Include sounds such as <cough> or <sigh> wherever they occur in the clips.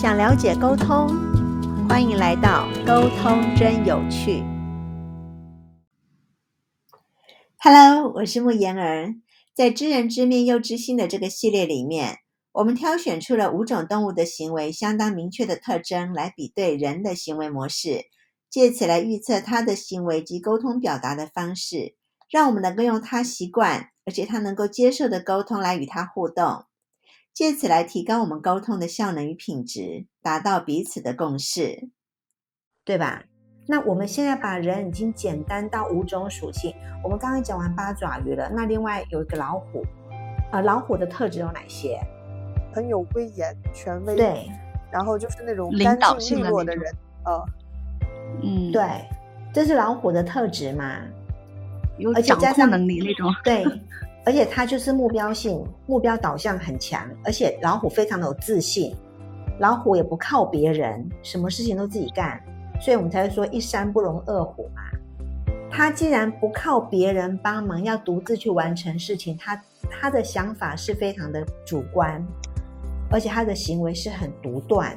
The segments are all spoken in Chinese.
想了解沟通，欢迎来到沟通真有趣。Hello，我是木言儿。在知人知面又知心的这个系列里面，我们挑选出了五种动物的行为相当明确的特征来比对人的行为模式，借此来预测他的行为及沟通表达的方式，让我们能够用他习惯而且他能够接受的沟通来与他互动。借此来提高我们沟通的效能与品质，达到彼此的共识，对吧？那我们现在把人已经简单到五种属性。我们刚刚讲完八爪鱼了，那另外有一个老虎，呃，老虎的特质有哪些？很有威严、权威，对。然后就是那种领导性利落的人，呃，嗯，对，这是老虎的特质嘛？有掌控能力那种，对。<laughs> 而且它就是目标性、目标导向很强，而且老虎非常的有自信。老虎也不靠别人，什么事情都自己干，所以我们才会说一山不容二虎嘛。他既然不靠别人帮忙，要独自去完成事情，他他的想法是非常的主观，而且他的行为是很独断，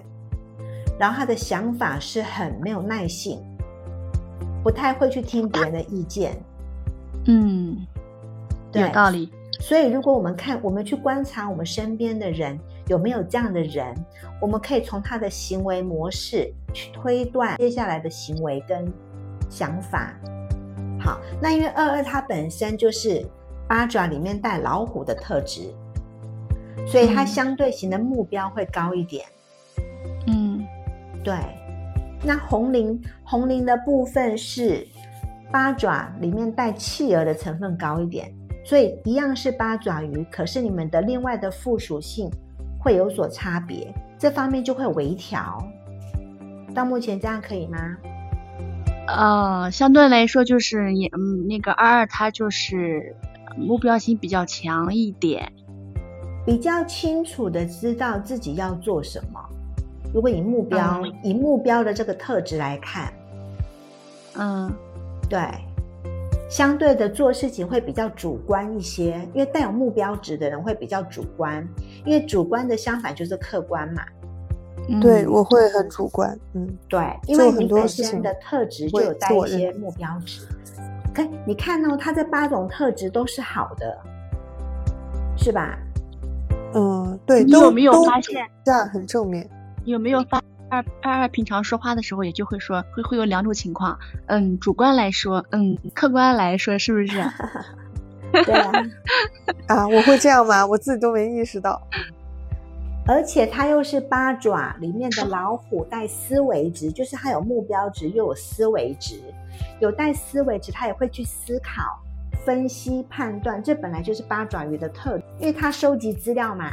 然后他的想法是很没有耐性，不太会去听别人的意见。嗯。有道理，所以如果我们看，我们去观察我们身边的人有没有这样的人，我们可以从他的行为模式去推断接下来的行为跟想法。好，那因为二二它本身就是八爪里面带老虎的特质，所以它相对型的目标会高一点。嗯，对。那红鳞红鳞的部分是八爪里面带企鹅的成分高一点。所以一样是八爪鱼，可是你们的另外的附属性会有所差别，这方面就会微调。到目前这样可以吗？呃，相对来说就是也嗯，那个二二它就是目标性比较强一点，比较清楚的知道自己要做什么。如果以目标以目标的这个特质来看，嗯，对。相对的做事情会比较主观一些，因为带有目标值的人会比较主观，因为主观的相反就是客观嘛。对，我会很主观。嗯，对，因为你本身的特质就有带一些目标值。哎，你看哦，他这八种特质都是好的，是吧？嗯，对，你有没有发现？这样很正面。有没有发？二二二平常说话的时候也就会说会会有两种情况，嗯，主观来说，嗯，客观来说是不是？<laughs> 对啊，啊，我会这样吗？我自己都没意识到。而且它又是八爪里面的老虎，带思维值，就是它有目标值又有思维值，有带思维值，它也会去思考、分析、判断，这本来就是八爪鱼的特，因为它收集资料嘛。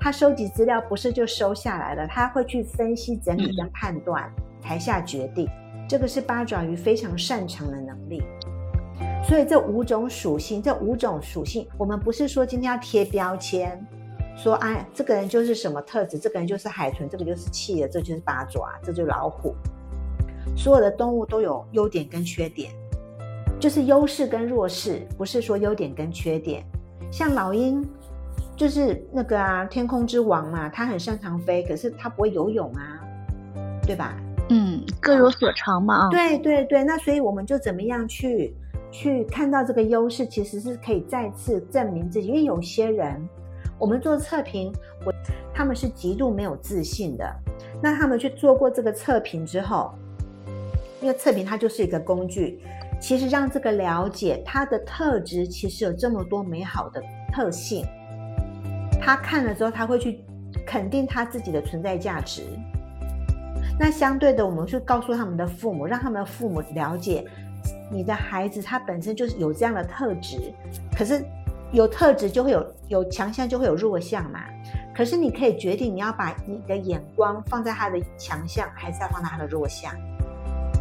他收集资料不是就收下来了，他会去分析、整理跟判断，才下决定。这个是八爪鱼非常擅长的能力。所以这五种属性，这五种属性，我们不是说今天要贴标签，说哎，这个人就是什么特质，这个人就是海豚，这个就是企鹅，这就是八爪，这就是老虎。所有的动物都有优点跟缺点，就是优势跟弱势，不是说优点跟缺点。像老鹰。就是那个啊，天空之王嘛，他很擅长飞，可是他不会游泳啊，对吧？嗯，各有所长嘛啊。对对对，那所以我们就怎么样去去看到这个优势，其实是可以再次证明自己。因为有些人，我们做测评，我他们是极度没有自信的，那他们去做过这个测评之后，因为测评它就是一个工具，其实让这个了解它的特质，其实有这么多美好的特性。他看了之后，他会去肯定他自己的存在价值。那相对的，我们去告诉他们的父母，让他们的父母了解，你的孩子他本身就是有这样的特质。可是有特质就会有有强项，就会有弱项嘛。可是你可以决定你要把你的眼光放在他的强项，还是要放在他的弱项。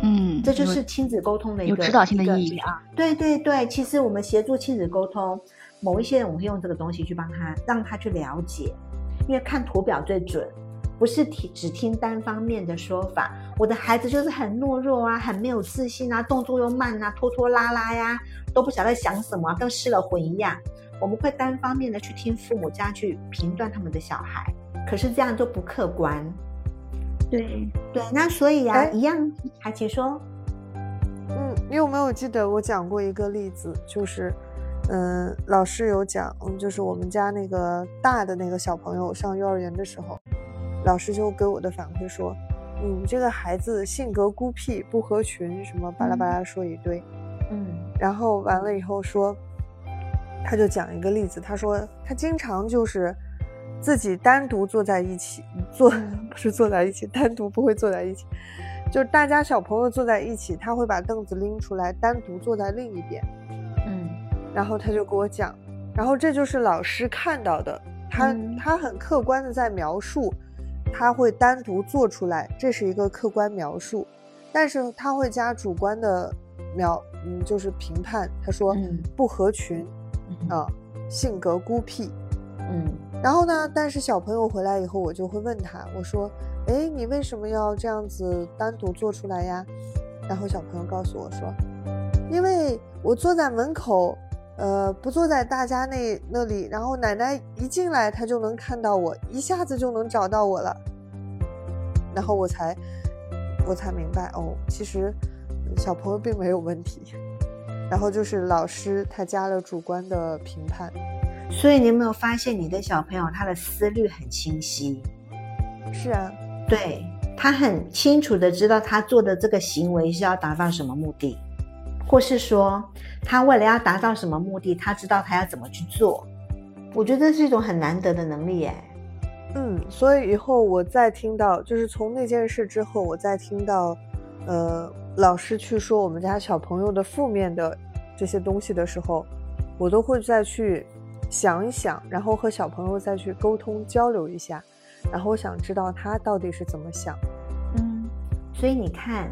嗯，这就是亲子沟通的一个有指导性的意义啊。对对对，其实我们协助亲子沟通。某一些人，我们会用这个东西去帮他，让他去了解，因为看图表最准，不是听只听单方面的说法。我的孩子就是很懦弱啊，很没有自信啊，动作又慢啊，拖拖拉拉呀，都不晓得想什么，跟失了魂一样。我们会单方面的去听父母这样去评断他们的小孩，可是这样就不客观。对对，那所以啊，哎一样，海琪说，嗯，你有没有记得我讲过一个例子，就是，嗯，老师有讲，嗯，就是我们家那个大的那个小朋友上幼儿园的时候，老师就给我的反馈说，嗯，这个孩子性格孤僻，不合群，什么巴拉巴拉说一堆，嗯然后完了以后说，他就讲一个例子，他说他经常就是自己单独坐在一起，坐 <laughs> 不是坐在一起，单独不会坐在一起，就是大家小朋友坐在一起，他会把凳子拎出来，单独坐在另一边。嗯然后他就给我讲，然后这就是老师看到的，他、嗯。他很客观的在描述，他会单独做出来，这是一个客观描述，但是他会加主观的描，嗯，就是评判，他说嗯不合群嗯啊、性格孤僻，嗯。然后呢，但是小朋友回来以后，我就会问他，我说，哎，你为什么要这样子单独做出来呀？然后小朋友告诉我说，因为我坐在门口，呃，不坐在大家那那里，然后奶奶一进来，她就能看到我，一下子就能找到我了。然后我才我才明白，哦，其实呃小朋友并没有问题。然后就是老师他加了主观的评判，所以你有没有发现你的小朋友他的思虑很清晰？是啊，对他很清楚的知道他做的这个行为是要达到什么目的，或是说他为了要达到什么目的，他知道他要怎么去做。我觉得这是一种很难得的能力耶。嗯，所以以后我再听到，就是从那件事之后，我再听到，呃，老师去说我们家小朋友的负面的这些东西的时候，我都会再去想一想，然后和小朋友再去沟通交流一下，然后我想知道他到底是怎么想。嗯，所以你看，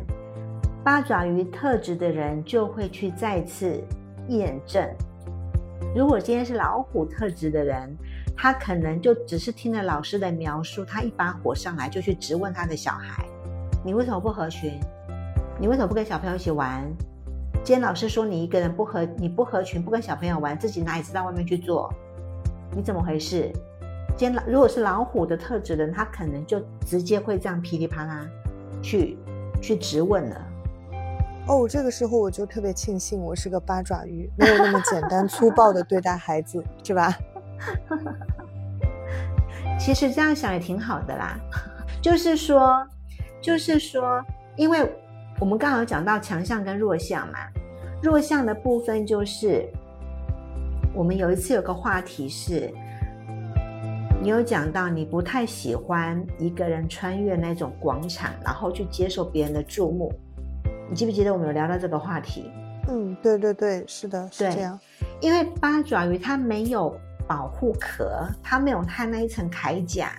八爪鱼特质的人就会去再次验证。如果今天是老虎特质的人，他可能就只是听了老师的描述，他一把火上来就去质问他的小孩：“你为什么不合群？你为什么不跟小朋友一起玩？今天老师说你一个人不合，你不合群，不跟小朋友玩，自己哪里知道外面去做？你怎么回事？”今天如果是老虎的特质人，他可能就直接会这样噼里啪啦去去质问了。哦，这个时候我就特别庆幸我是个八爪鱼，没有那么简单粗暴的对待孩子，是吧？<laughs> 其实这样想也挺好的啦，就是说，就是说，因为我们刚好讲到强项跟弱项嘛，弱项的部分就是我们有一次有个话题是，你有讲到你不太喜欢一个人穿越那种广场，然后去接受别人的注目，你记不记得我们有聊到这个话题？嗯，对对对，是的，是对这样。因为八爪鱼它没有保护壳，它没有它那一层铠甲，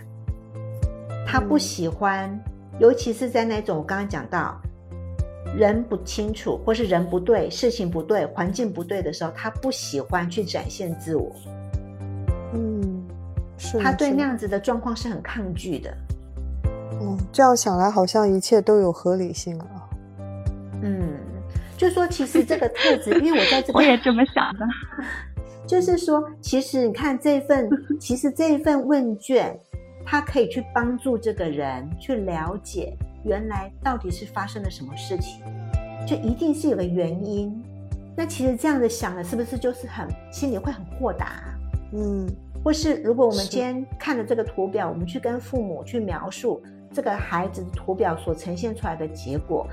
它不嗯喜欢，尤其是在那种我刚刚讲到人不清楚，或是人不对、事情不对、环境不对的时候，它不喜欢去展现自我，嗯，是的它对那样子的状况是很抗拒的。嗯，这样想来，好像一切都有合理性了。嗯，就说其实这个特质，因为我在这边我也这么想的。<laughs> 就是说，其实你看这份，其实这一份问卷，它可以去帮助这个人去了解原来到底是发生了什么事情，就一定是有个原因。那其实这样子想的，是不是就是很心里会很豁达啊？嗯或是如果我们今天看了这个图表，我们去跟父母去描述这个孩子的图表所呈现出来的结果，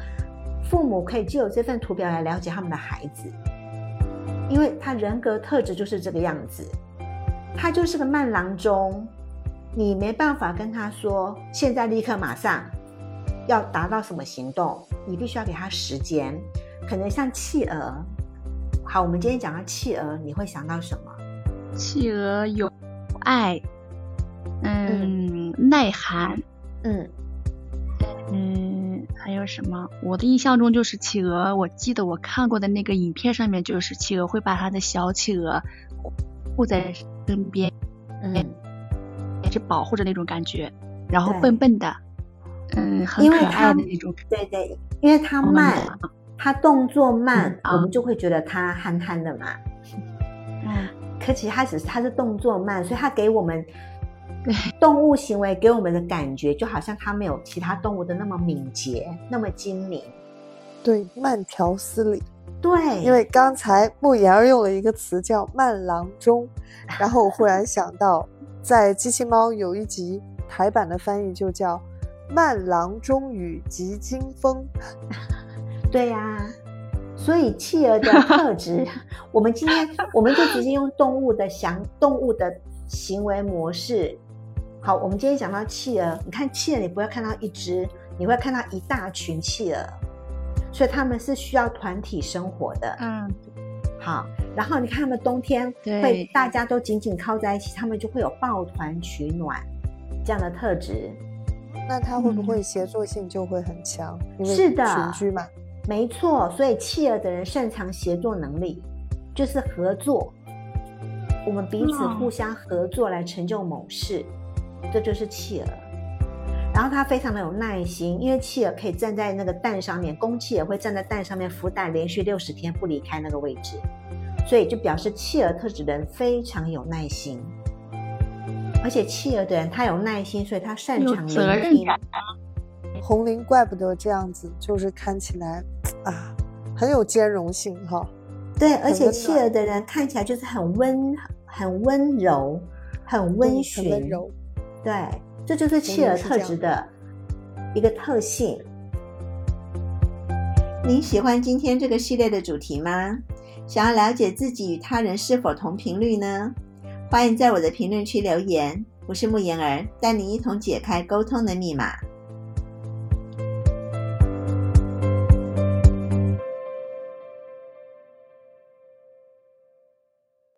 父母可以借由这份图表来了解他们的孩子，因为他人格特质就是这个样子，他就是个慢郎中，你没办法跟他说现在立刻马上要达到什么行动，你必须要给他时间，可能像企鹅。好，我们今天讲到企鹅，你会想到什么？企鹅有爱，嗯，耐寒，嗯。嗯，还有什么？我的印象中就是企鹅，我记得我看过的那个影片上面，就是企鹅会把它的小企鹅护在身边，嗯。也是保护着那种感觉，然后笨笨的，嗯，很可爱的那种。对对，因为它慢慢，它动作慢，我们就会觉得它憨憨的嘛。嗯可其实它只是它是动作慢，所以它给我们对，<laughs> 动物行为给我们的感觉就好像它没有其他动物的那么敏捷，那么精明。对，慢条斯理。对，因为刚才慕言儿用了一个词叫“慢郎中”，然后我忽然想到，在机器猫有一集台版的翻译就叫“慢郎中与急惊风”。<laughs> 对呀，所以企鹅的特质，<laughs> 我们今天我们就直接用动物的想动物的行为模式。好，我们今天讲到企鹅，你看企鹅，你不会看到一只，你会看到一大群企鹅，所以他们是需要团体生活的。嗯，好，然后你看他们冬天对会大家都紧紧靠在一起，他们就会有抱团取暖这样的特质。那它会不会嗯协作性就会很强？是的群居嘛。没错，所以企鹅的人擅长协作能力，就是合作。我们彼此嗯互相合作来成就某事，这就是企鹅。然后它非常的有耐心，因为企鹅可以站在那个蛋上面，公企鹅会站在蛋上面孵蛋，连续六十天不离开那个位置，所以就表示企鹅特质的人非常有耐心。而且企鹅的人他有耐心，所以他擅长聆听。责任感。红菱怪不得这样子，就是看起来啊很有兼容性哈。对，而且温暖企鹅的人看起来就是很温、很温柔、很温嗯驯，很温柔。对，这就是企鹅特质的一个特性。您喜欢今天这个系列的主题吗？想要了解自己与他人是否同频率呢？欢迎在我的评论区留言。我是慕言儿，带你一同解开沟通的密码。